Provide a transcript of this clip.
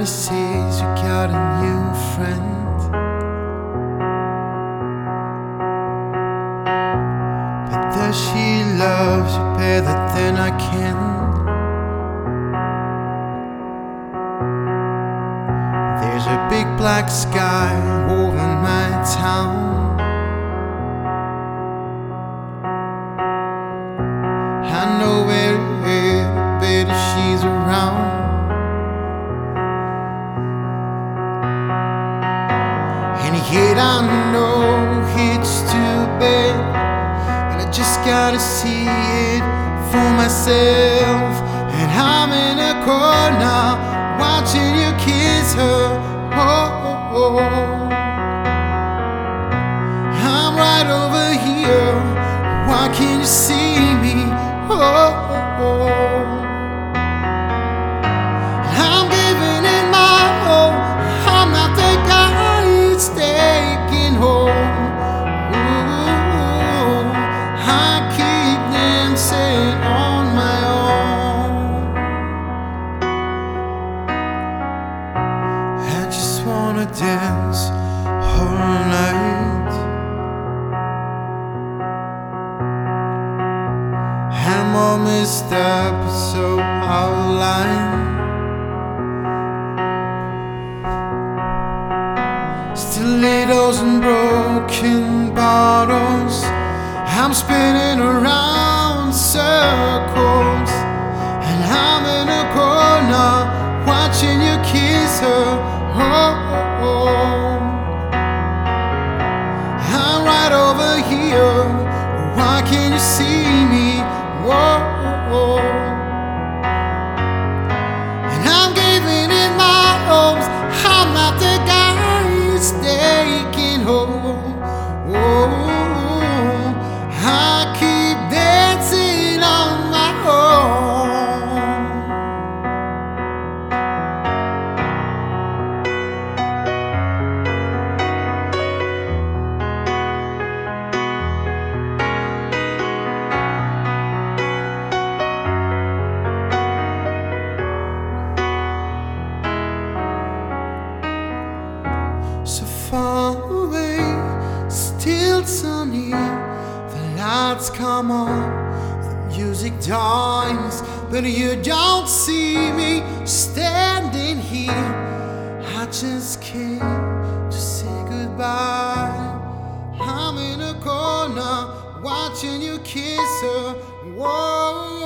Everybody says you got a new friend. But does she love you better than I can? There's a big black sky over my town. I know it's too bad. And I just gotta see it for myself. And I'm in a corner watching you kiss her. Oh, oh, oh. oh. Wanna dance all night. I'm all messed up, so out of line. Stilettos and broken bottles. I'm spinning around Can't you see me? Whoa, whoa. And I'm giving it my all. I'm not the guy who's taking home. Oh, far away, still so near. The lights come on, the music dies, but you don't see me standing here. I just came to say goodbye. I'm in a corner watching you kiss her. Whoa.